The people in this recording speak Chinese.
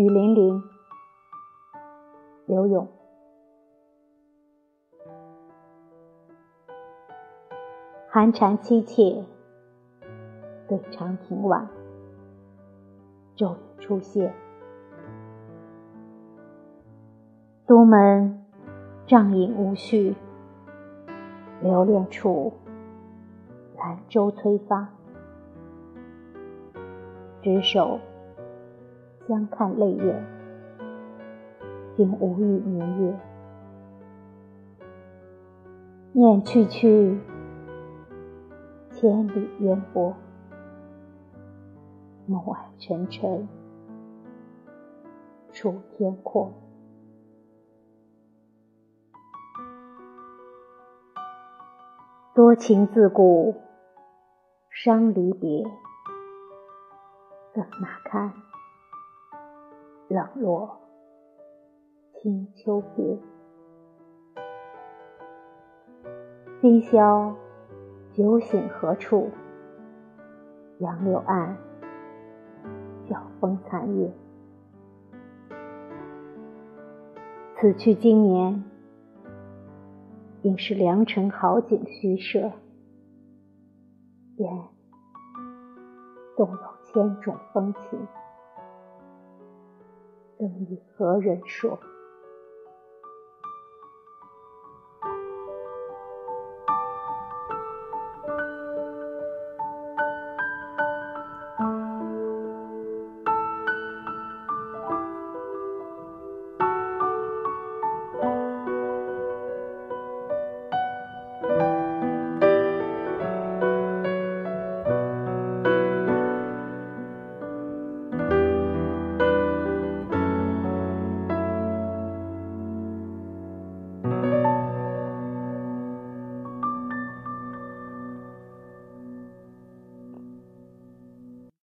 雨霖铃，刘勇。寒蝉凄切，对长亭晚，骤雨初歇。都门帐饮无绪，留恋处，兰舟催发。执手。相看泪眼，竟无语明月。念去去，千里烟波，暮霭沉沉，楚天阔。多情自古伤离别，更那堪？冷落清秋别，今宵酒醒何处？杨柳岸，晓风残月。此去经年，应是良辰好景虚设，便动有千种风情。等与何人说？